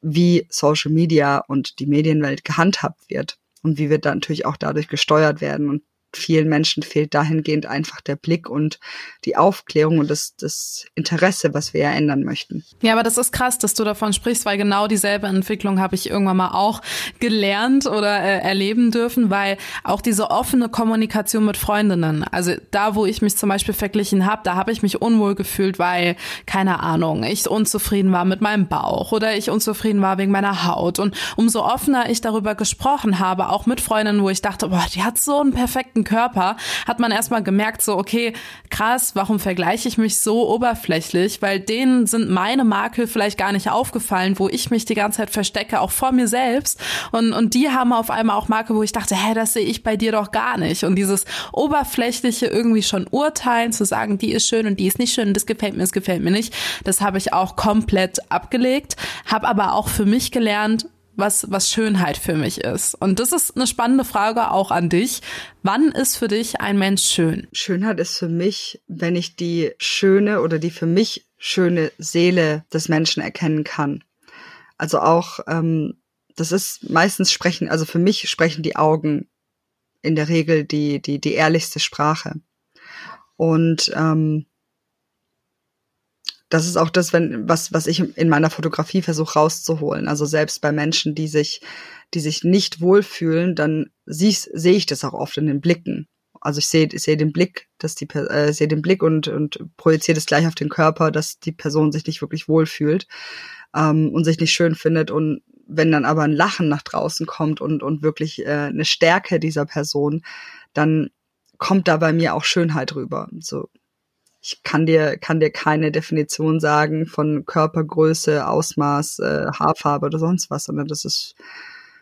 [SPEAKER 4] wie Social Media und die Medienwelt gehandhabt wird und wie wir dann natürlich auch dadurch gesteuert werden. Und vielen Menschen fehlt dahingehend einfach der Blick und die Aufklärung und das, das Interesse, was wir ja ändern möchten.
[SPEAKER 2] Ja, aber das ist krass, dass du davon sprichst, weil genau dieselbe Entwicklung habe ich irgendwann mal auch gelernt oder äh, erleben dürfen, weil auch diese offene Kommunikation mit Freundinnen, also da, wo ich mich zum Beispiel verglichen habe, da habe ich mich unwohl gefühlt, weil, keine Ahnung, ich unzufrieden war mit meinem Bauch oder ich unzufrieden war wegen meiner Haut. Und umso offener ich darüber gesprochen habe, auch mit Freundinnen, wo ich dachte, boah, die hat so einen perfekten perfekten Körper, hat man erstmal gemerkt, so, okay, krass, warum vergleiche ich mich so oberflächlich? Weil denen sind meine Makel vielleicht gar nicht aufgefallen, wo ich mich die ganze Zeit verstecke, auch vor mir selbst. Und, und die haben auf einmal auch Makel, wo ich dachte, hä, das sehe ich bei dir doch gar nicht. Und dieses oberflächliche irgendwie schon urteilen, zu sagen, die ist schön und die ist nicht schön, das gefällt mir, das gefällt mir nicht, das habe ich auch komplett abgelegt, habe aber auch für mich gelernt, was, was Schönheit für mich ist. Und das ist eine spannende Frage auch an dich. Wann ist für dich ein Mensch schön?
[SPEAKER 4] Schönheit ist für mich, wenn ich die schöne oder die für mich schöne Seele des Menschen erkennen kann. Also auch, ähm, das ist meistens sprechen, also für mich sprechen die Augen in der Regel die, die, die ehrlichste Sprache. Und ähm, das ist auch das, wenn, was, was ich in meiner Fotografie versuche rauszuholen. Also selbst bei Menschen, die sich, die sich nicht wohlfühlen, dann sehe ich das auch oft in den Blicken. Also ich sehe, ich sehe den Blick, dass die, äh, sehe den Blick und, und projiziere das gleich auf den Körper, dass die Person sich nicht wirklich wohlfühlt ähm, und sich nicht schön findet. Und wenn dann aber ein Lachen nach draußen kommt und, und wirklich äh, eine Stärke dieser Person, dann kommt da bei mir auch Schönheit rüber. So ich kann dir, kann dir keine Definition sagen von Körpergröße, Ausmaß, äh, Haarfarbe oder sonst was, sondern das ist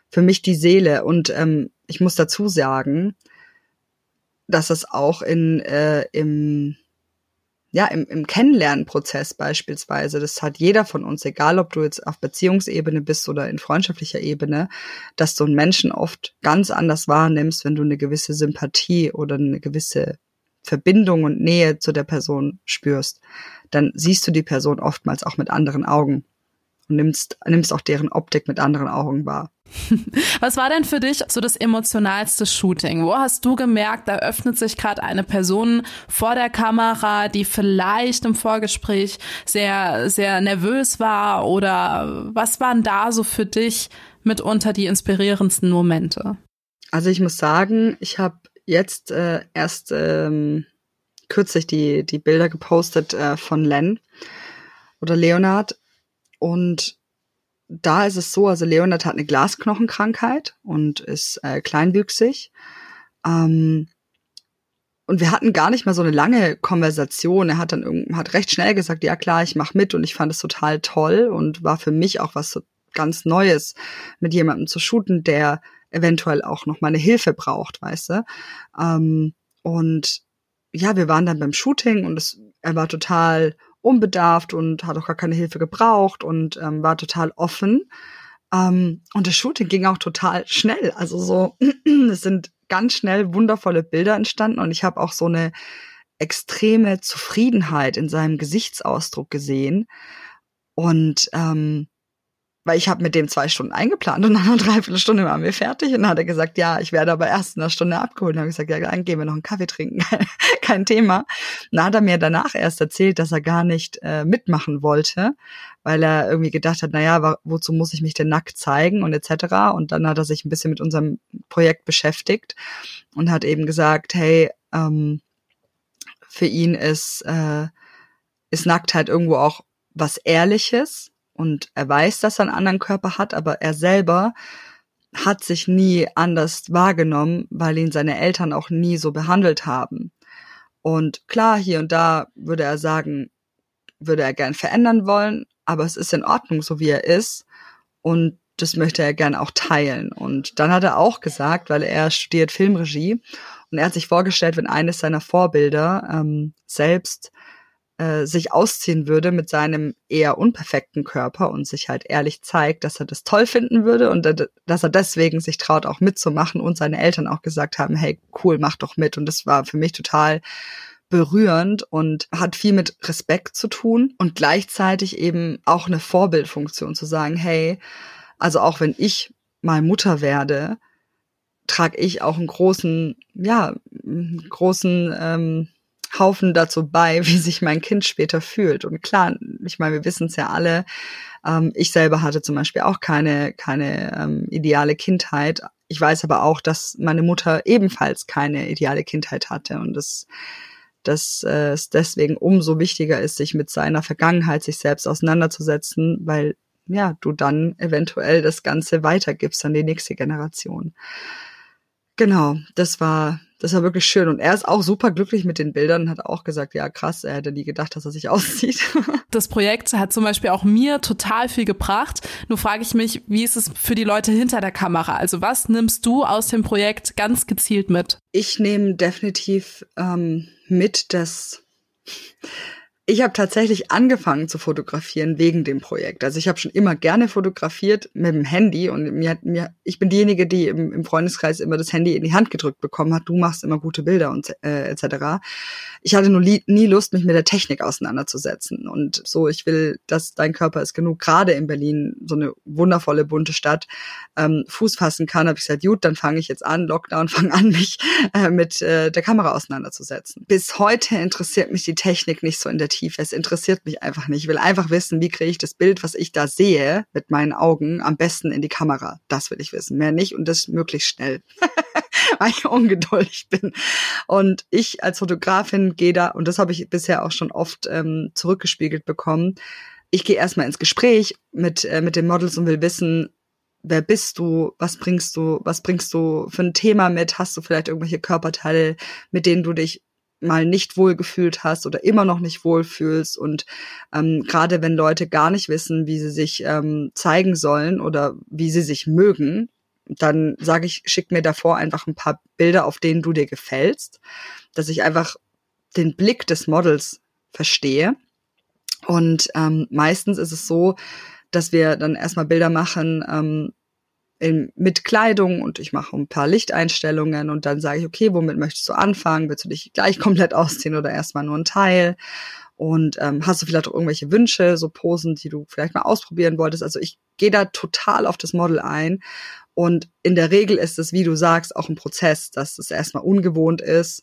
[SPEAKER 4] für mich die Seele. Und ähm, ich muss dazu sagen, dass es auch in, äh, im, ja, im, im Kennenlernprozess beispielsweise, das hat jeder von uns, egal ob du jetzt auf Beziehungsebene bist oder in freundschaftlicher Ebene, dass du einen Menschen oft ganz anders wahrnimmst, wenn du eine gewisse Sympathie oder eine gewisse Verbindung und Nähe zu der Person spürst, dann siehst du die Person oftmals auch mit anderen Augen und nimmst, nimmst auch deren Optik mit anderen Augen wahr.
[SPEAKER 2] Was war denn für dich so das emotionalste Shooting? Wo hast du gemerkt, da öffnet sich gerade eine Person vor der Kamera, die vielleicht im Vorgespräch sehr, sehr nervös war? Oder was waren da so für dich mitunter die inspirierendsten Momente?
[SPEAKER 4] Also ich muss sagen, ich habe jetzt äh, erst ähm, kürzlich die, die Bilder gepostet äh, von Len oder Leonard. Und da ist es so, also Leonard hat eine Glasknochenkrankheit und ist äh, kleinwüchsig. Ähm, und wir hatten gar nicht mal so eine lange Konversation. Er hat dann hat recht schnell gesagt, ja klar, ich mache mit und ich fand es total toll und war für mich auch was so ganz Neues, mit jemandem zu shooten, der eventuell auch noch mal eine Hilfe braucht, weißt du. Ähm, und ja, wir waren dann beim Shooting und es, er war total unbedarft und hat auch gar keine Hilfe gebraucht und ähm, war total offen. Ähm, und das Shooting ging auch total schnell. Also so, es sind ganz schnell wundervolle Bilder entstanden und ich habe auch so eine extreme Zufriedenheit in seinem Gesichtsausdruck gesehen. Und ähm, weil ich habe mit dem zwei Stunden eingeplant und nach einer Dreiviertelstunde waren wir fertig und dann hat er gesagt, ja, ich werde aber erst in einer Stunde abgeholt. Und dann habe ich gesagt, ja, dann gehen wir noch einen Kaffee trinken, kein Thema. Und dann hat er mir danach erst erzählt, dass er gar nicht äh, mitmachen wollte, weil er irgendwie gedacht hat, naja, wozu muss ich mich denn nackt zeigen und etc. Und dann hat er sich ein bisschen mit unserem Projekt beschäftigt und hat eben gesagt, hey, ähm, für ihn ist, äh, ist Nacktheit irgendwo auch was Ehrliches und er weiß, dass er einen anderen Körper hat, aber er selber hat sich nie anders wahrgenommen, weil ihn seine Eltern auch nie so behandelt haben. Und klar, hier und da würde er sagen, würde er gern verändern wollen, aber es ist in Ordnung, so wie er ist. Und das möchte er gern auch teilen. Und dann hat er auch gesagt, weil er studiert Filmregie und er hat sich vorgestellt, wenn eines seiner Vorbilder ähm, selbst äh, sich ausziehen würde mit seinem eher unperfekten Körper und sich halt ehrlich zeigt, dass er das toll finden würde und dass er deswegen sich traut, auch mitzumachen und seine Eltern auch gesagt haben, hey, cool, mach doch mit. Und das war für mich total berührend und hat viel mit Respekt zu tun und gleichzeitig eben auch eine Vorbildfunktion zu sagen, hey, also auch wenn ich mal Mutter werde, trage ich auch einen großen, ja, großen ähm, Haufen dazu bei, wie sich mein Kind später fühlt. Und klar, ich meine, wir wissen es ja alle. Ähm, ich selber hatte zum Beispiel auch keine keine ähm, ideale Kindheit. Ich weiß aber auch, dass meine Mutter ebenfalls keine ideale Kindheit hatte und das dass äh, es deswegen umso wichtiger ist, sich mit seiner Vergangenheit, sich selbst auseinanderzusetzen, weil ja, du dann eventuell das Ganze weitergibst an die nächste Generation. Genau, das war das war wirklich schön. Und er ist auch super glücklich mit den Bildern und hat auch gesagt, ja krass, er hätte nie gedacht, dass er sich aussieht.
[SPEAKER 2] Das Projekt hat zum Beispiel auch mir total viel gebracht. Nur frage ich mich, wie ist es für die Leute hinter der Kamera? Also was nimmst du aus dem Projekt ganz gezielt mit?
[SPEAKER 4] Ich nehme definitiv ähm, mit, dass ich habe tatsächlich angefangen zu fotografieren wegen dem Projekt. Also ich habe schon immer gerne fotografiert mit dem Handy und mir, mir ich bin diejenige, die im, im Freundeskreis immer das Handy in die Hand gedrückt bekommen hat. Du machst immer gute Bilder und äh, etc. Ich hatte nur nie Lust, mich mit der Technik auseinanderzusetzen und so. Ich will, dass dein Körper ist genug. Gerade in Berlin so eine wundervolle bunte Stadt ähm, Fuß fassen kann. Habe ich gesagt, gut, dann fange ich jetzt an, Lockdown, fange an, mich äh, mit äh, der Kamera auseinanderzusetzen. Bis heute interessiert mich die Technik nicht so in der Tiefe. Es interessiert mich einfach nicht. Ich will einfach wissen, wie kriege ich das Bild, was ich da sehe, mit meinen Augen am besten in die Kamera. Das will ich wissen. Mehr nicht und das möglichst schnell. weil ich ungeduldig bin. Und ich als Fotografin gehe da, und das habe ich bisher auch schon oft ähm, zurückgespiegelt bekommen, ich gehe erstmal ins Gespräch mit, äh, mit den Models und will wissen, wer bist du, was bringst du, was bringst du für ein Thema mit, hast du vielleicht irgendwelche Körperteile, mit denen du dich mal nicht wohl gefühlt hast oder immer noch nicht wohl fühlst und ähm, gerade wenn Leute gar nicht wissen, wie sie sich ähm, zeigen sollen oder wie sie sich mögen, dann sage ich, schick mir davor einfach ein paar Bilder, auf denen du dir gefällst, dass ich einfach den Blick des Models verstehe. Und ähm, meistens ist es so, dass wir dann erstmal Bilder machen, ähm, in, mit Kleidung und ich mache ein paar Lichteinstellungen und dann sage ich, okay, womit möchtest du anfangen? Willst du dich gleich komplett ausziehen oder erstmal nur ein Teil? Und ähm, hast du vielleicht auch irgendwelche Wünsche, so Posen, die du vielleicht mal ausprobieren wolltest? Also ich gehe da total auf das Model ein. Und in der Regel ist es, wie du sagst, auch ein Prozess, dass es erstmal ungewohnt ist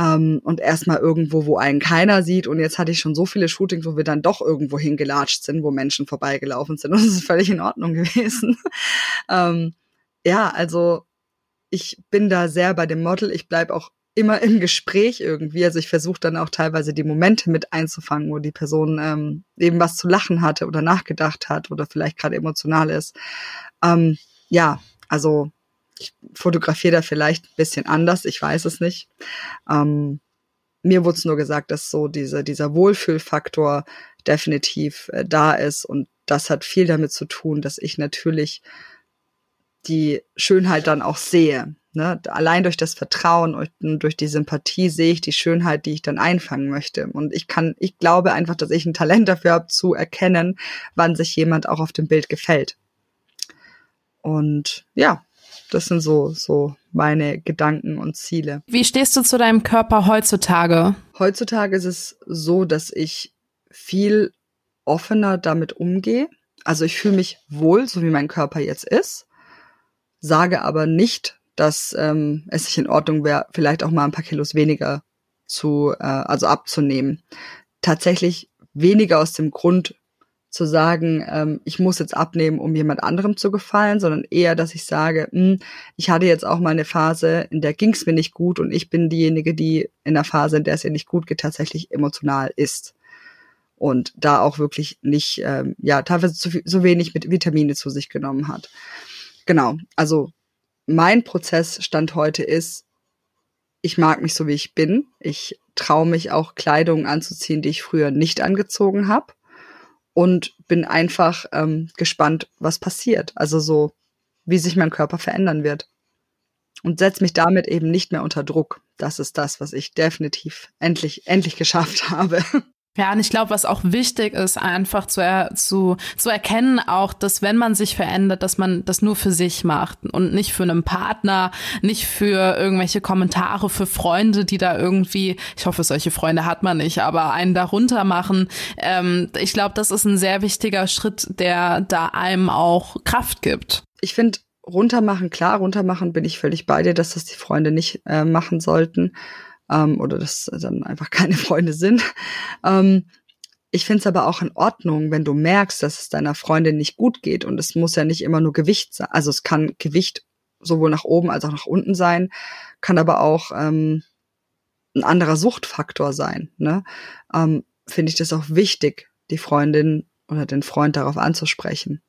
[SPEAKER 4] ähm, und erstmal irgendwo, wo einen keiner sieht. Und jetzt hatte ich schon so viele Shootings, wo wir dann doch irgendwo hingelatscht sind, wo Menschen vorbeigelaufen sind. Und das ist völlig in Ordnung gewesen. ähm, ja, also ich bin da sehr bei dem Model. Ich bleib auch immer im Gespräch irgendwie. Also ich versuche dann auch teilweise die Momente mit einzufangen, wo die Person ähm, eben was zu lachen hatte oder nachgedacht hat oder vielleicht gerade emotional ist. Ähm, ja, also ich fotografiere da vielleicht ein bisschen anders, ich weiß es nicht. Ähm, mir wurde es nur gesagt, dass so diese, dieser Wohlfühlfaktor definitiv äh, da ist und das hat viel damit zu tun, dass ich natürlich die Schönheit dann auch sehe. Ne? Allein durch das Vertrauen und durch die Sympathie sehe ich die Schönheit, die ich dann einfangen möchte. Und ich kann, ich glaube einfach, dass ich ein Talent dafür habe, zu erkennen, wann sich jemand auch auf dem Bild gefällt. Und ja, das sind so, so meine Gedanken und Ziele.
[SPEAKER 2] Wie stehst du zu deinem Körper heutzutage?
[SPEAKER 4] Heutzutage ist es so, dass ich viel offener damit umgehe. Also ich fühle mich wohl, so wie mein Körper jetzt ist, sage aber nicht, dass ähm, es sich in Ordnung wäre, vielleicht auch mal ein paar Kilos weniger zu, äh, also abzunehmen. Tatsächlich weniger aus dem Grund zu sagen, ähm, ich muss jetzt abnehmen, um jemand anderem zu gefallen, sondern eher, dass ich sage, mh, hm, ich hatte jetzt auch mal eine Phase, in der ging es mir nicht gut und ich bin diejenige, die in der Phase, in der es ihr nicht gut geht, tatsächlich emotional ist und da auch wirklich nicht, ähm, ja, teilweise zu, so wenig mit Vitamine zu sich genommen hat. Genau, also mein Prozessstand heute ist, ich mag mich so, wie ich bin. Ich traue mich auch Kleidung anzuziehen, die ich früher nicht angezogen habe und bin einfach ähm, gespannt, was passiert. Also so, wie sich mein Körper verändern wird. Und setze mich damit eben nicht mehr unter Druck. Das ist das, was ich definitiv endlich, endlich geschafft habe.
[SPEAKER 2] Ja, und ich glaube, was auch wichtig ist, einfach zu, er, zu, zu erkennen, auch, dass wenn man sich verändert, dass man das nur für sich macht und nicht für einen Partner, nicht für irgendwelche Kommentare, für Freunde, die da irgendwie, ich hoffe, solche Freunde hat man nicht, aber einen darunter machen. Ähm, ich glaube, das ist ein sehr wichtiger Schritt, der da einem auch Kraft gibt.
[SPEAKER 4] Ich finde, runtermachen, klar, runtermachen bin ich völlig bei dir, dass das die Freunde nicht äh, machen sollten ähm, oder das dann einfach keine Freunde sind. Ähm, ich finde es aber auch in Ordnung, wenn du merkst, dass es deiner Freundin nicht gut geht und es muss ja nicht immer nur Gewicht sein. Also es kann Gewicht sowohl nach oben als auch nach unten sein, kann aber auch ähm, ein anderer Suchtfaktor sein. Ne? Ähm, finde ich das auch wichtig, die Freundin oder den Freund darauf anzusprechen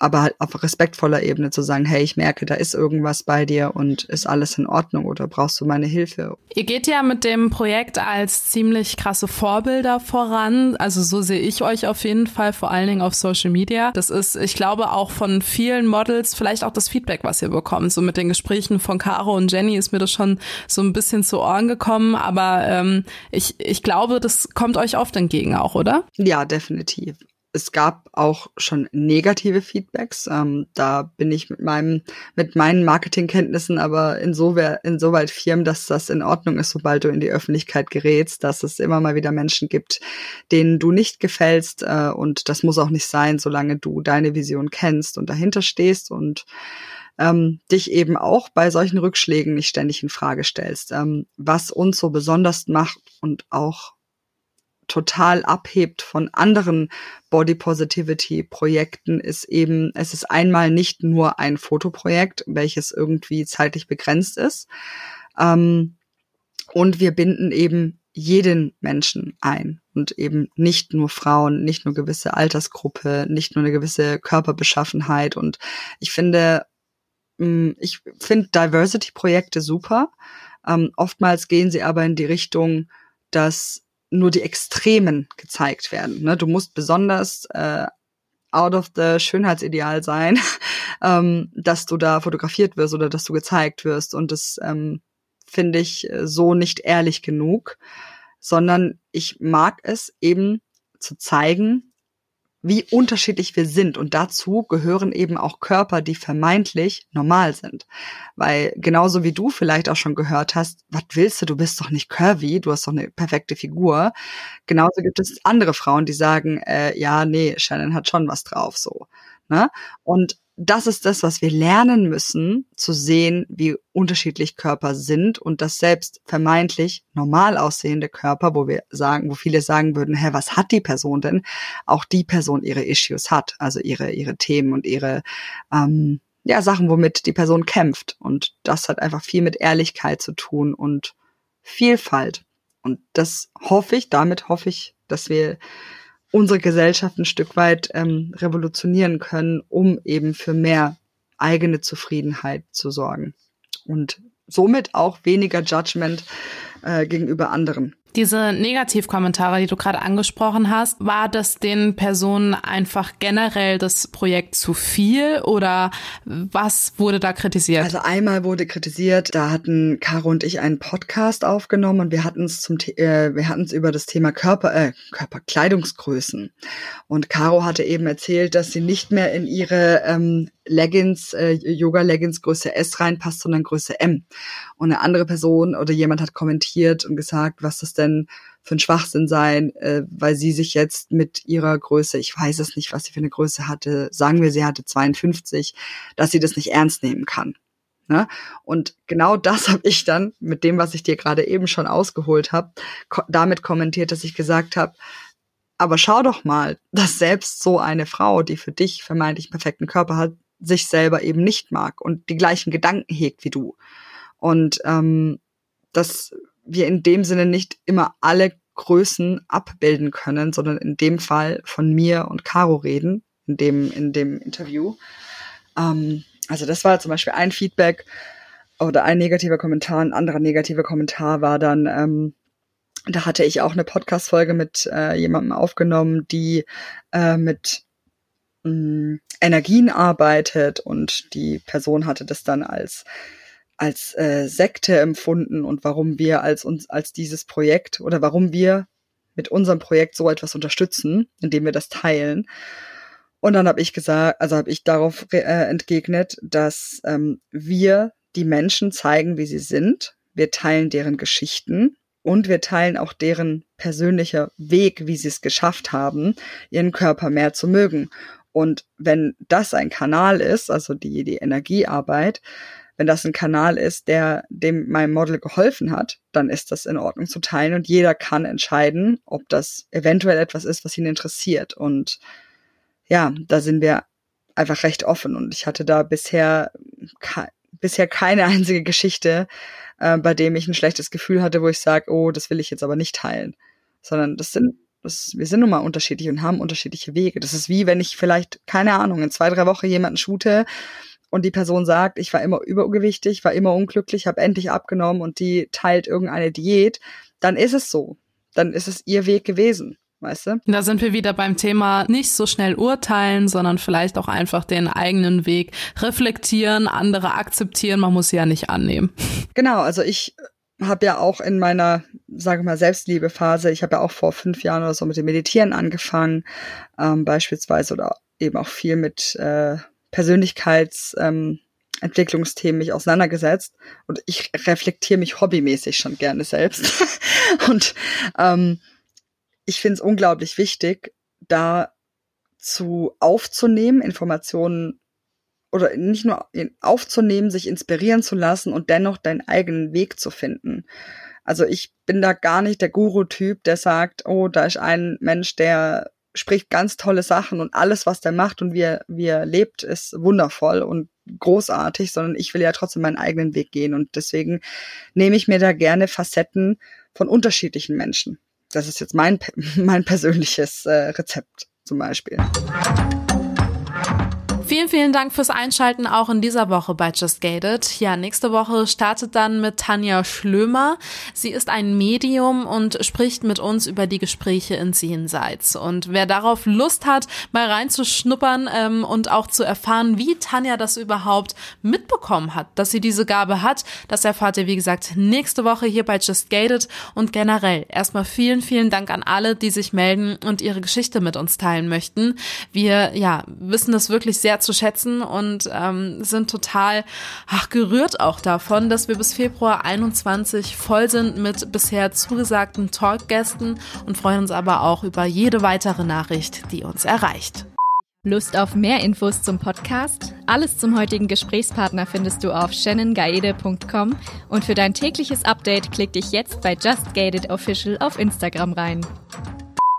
[SPEAKER 4] aber halt auf respektvoller Ebene zu sagen, hey, ich merke, da ist irgendwas bei dir und ist alles in Ordnung oder brauchst du meine Hilfe?
[SPEAKER 2] Ihr geht ja mit dem Projekt als ziemlich krasse Vorbilder voran. Also so sehe ich euch auf jeden Fall, vor allen Dingen auf Social Media. Das ist, ich glaube, auch von vielen Models, vielleicht auch das Feedback, was ihr bekommt. So mit den Gesprächen von Caro und Jenny ist mir das schon so ein bisschen zu Ohren gekommen. Aber ähm, ich, ich glaube, das kommt euch oft entgegen auch, oder?
[SPEAKER 4] Ja, definitiv es gab auch schon negative Feedbacks. Ähm, da bin ich mit meinem, mit meinen Marketingkenntnissen aber insoweit, insoweit firm, dass das in Ordnung ist, sobald du in die Öffentlichkeit gerätst, dass es immer mal wieder Menschen gibt, denen du nicht gefällst. Äh, und das muss auch nicht sein, solange du deine Vision kennst und dahinter stehst und ähm, dich eben auch bei solchen Rückschlägen nicht ständig in Frage stellst. Ähm, was uns so besonders macht und auch total abhebt von anderen Body Positivity Projekten, ist eben, es ist einmal nicht nur ein Fotoprojekt, welches irgendwie zeitlich begrenzt ist. Ähm, und wir binden eben jeden Menschen ein und eben nicht nur Frauen, nicht nur gewisse Altersgruppe, nicht nur eine gewisse Körperbeschaffenheit. Und ich finde, mm, ich finde Diversity-Projekte super. Ähm, oftmals gehen sie aber in die Richtung, dass nur die Extremen gezeigt werden. Ne? Du musst besonders äh, out of the Schönheitsideal sein, ähm, dass du da fotografiert wirst oder dass du gezeigt wirst. Und das ähm, finde ich äh, so nicht ehrlich genug, sondern ich mag es eben zu zeigen, wie unterschiedlich wir sind. Und dazu gehören eben auch Körper, die vermeintlich normal sind. Weil genauso wie du vielleicht auch schon gehört hast, was willst du, du bist doch nicht curvy, du hast doch eine perfekte Figur. Genauso gibt es andere Frauen, die sagen, äh, ja, nee, Shannon hat schon was drauf, so. Ne? Und das ist das, was wir lernen müssen, zu sehen, wie unterschiedlich Körper sind und dass selbst vermeintlich normal aussehende Körper, wo wir sagen, wo viele sagen würden, hä, was hat die Person denn? Auch die Person ihre Issues hat, also ihre, ihre Themen und ihre, ähm, ja, Sachen, womit die Person kämpft. Und das hat einfach viel mit Ehrlichkeit zu tun und Vielfalt. Und das hoffe ich, damit hoffe ich, dass wir unsere Gesellschaft ein Stück weit ähm, revolutionieren können, um eben für mehr eigene Zufriedenheit zu sorgen. Und somit auch weniger Judgment äh, gegenüber anderen.
[SPEAKER 2] Diese Negativkommentare, die du gerade angesprochen hast, war das den Personen einfach generell das Projekt zu viel oder was wurde da kritisiert?
[SPEAKER 4] Also einmal wurde kritisiert, da hatten Caro und ich einen Podcast aufgenommen und wir hatten es zum äh, wir hatten es über das Thema Körper äh, Körperkleidungsgrößen und Caro hatte eben erzählt, dass sie nicht mehr in ihre ähm, Leggings, äh, Yoga-Leggings Größe S reinpasst, sondern Größe M. Und eine andere Person oder jemand hat kommentiert und gesagt, was das denn für ein Schwachsinn sein, äh, weil sie sich jetzt mit ihrer Größe, ich weiß es nicht, was sie für eine Größe hatte, sagen wir, sie hatte 52, dass sie das nicht ernst nehmen kann. Ne? Und genau das habe ich dann mit dem, was ich dir gerade eben schon ausgeholt habe, ko damit kommentiert, dass ich gesagt habe, aber schau doch mal, dass selbst so eine Frau, die für dich vermeintlich perfekten Körper hat, sich selber eben nicht mag und die gleichen Gedanken hegt wie du. Und ähm, dass wir in dem Sinne nicht immer alle Größen abbilden können, sondern in dem Fall von mir und Caro reden, in dem, in dem Interview. Ähm, also das war zum Beispiel ein Feedback oder ein negativer Kommentar. Ein anderer negativer Kommentar war dann, ähm, da hatte ich auch eine Podcast-Folge mit äh, jemandem aufgenommen, die äh, mit mh, mm, Energien arbeitet und die Person hatte das dann als als äh, Sekte empfunden und warum wir als uns als dieses Projekt oder warum wir mit unserem Projekt so etwas unterstützen, indem wir das teilen. Und dann habe ich gesagt, also habe ich darauf äh, entgegnet, dass ähm, wir die Menschen zeigen, wie sie sind. Wir teilen deren Geschichten und wir teilen auch deren persönlicher Weg, wie sie es geschafft haben, ihren Körper mehr zu mögen. Und wenn das ein Kanal ist, also die, die Energiearbeit, wenn das ein Kanal ist, der dem meinem Model geholfen hat, dann ist das in Ordnung zu teilen und jeder kann entscheiden, ob das eventuell etwas ist, was ihn interessiert. Und ja, da sind wir einfach recht offen und ich hatte da bisher bisher keine einzige Geschichte, äh, bei dem ich ein schlechtes Gefühl hatte, wo ich sage, oh, das will ich jetzt aber nicht teilen, sondern das sind das, wir sind nun mal unterschiedlich und haben unterschiedliche Wege. Das ist wie, wenn ich vielleicht, keine Ahnung, in zwei, drei Wochen jemanden shoote und die Person sagt, ich war immer übergewichtig, war immer unglücklich, habe endlich abgenommen und die teilt irgendeine Diät, dann ist es so. Dann ist es ihr Weg gewesen. Weißt du?
[SPEAKER 2] Da sind wir wieder beim Thema nicht so schnell urteilen, sondern vielleicht auch einfach den eigenen Weg reflektieren, andere akzeptieren. Man muss sie ja nicht annehmen.
[SPEAKER 4] Genau, also ich habe ja auch in meiner, sage mal, Selbstliebephase, ich habe ja auch vor fünf Jahren oder so mit dem Meditieren angefangen, ähm, beispielsweise oder eben auch viel mit äh, Persönlichkeitsentwicklungsthemen ähm, mich auseinandergesetzt. Und ich reflektiere mich hobbymäßig schon gerne selbst. Und ähm, ich finde es unglaublich wichtig, da zu aufzunehmen, Informationen oder nicht nur aufzunehmen, sich inspirieren zu lassen und dennoch deinen eigenen Weg zu finden. Also ich bin da gar nicht der Guru-Typ, der sagt, oh, da ist ein Mensch, der spricht ganz tolle Sachen und alles, was der macht und wie er, wie er lebt, ist wundervoll und großartig, sondern ich will ja trotzdem meinen eigenen Weg gehen und deswegen nehme ich mir da gerne Facetten von unterschiedlichen Menschen. Das ist jetzt mein, mein persönliches äh, Rezept zum Beispiel.
[SPEAKER 2] Vielen, vielen Dank fürs Einschalten auch in dieser Woche bei Just Gated. Ja, nächste Woche startet dann mit Tanja Schlömer. Sie ist ein Medium und spricht mit uns über die Gespräche ins Jenseits. Und wer darauf Lust hat, mal reinzuschnuppern ähm, und auch zu erfahren, wie Tanja das überhaupt mitbekommen hat, dass sie diese Gabe hat, das erfahrt ihr, wie gesagt, nächste Woche hier bei Just Gated. Und generell erstmal vielen, vielen Dank an alle, die sich melden und ihre Geschichte mit uns teilen möchten. Wir, ja, wissen das wirklich sehr zu schätzen und ähm, sind total ach, gerührt auch davon, dass wir bis Februar 21 voll sind mit bisher zugesagten Talkgästen und freuen uns aber auch über jede weitere Nachricht, die uns erreicht.
[SPEAKER 3] Lust auf mehr Infos zum Podcast? Alles zum heutigen Gesprächspartner findest du auf shannongaede.com und für dein tägliches Update klick dich jetzt bei Just Gated Official auf Instagram rein.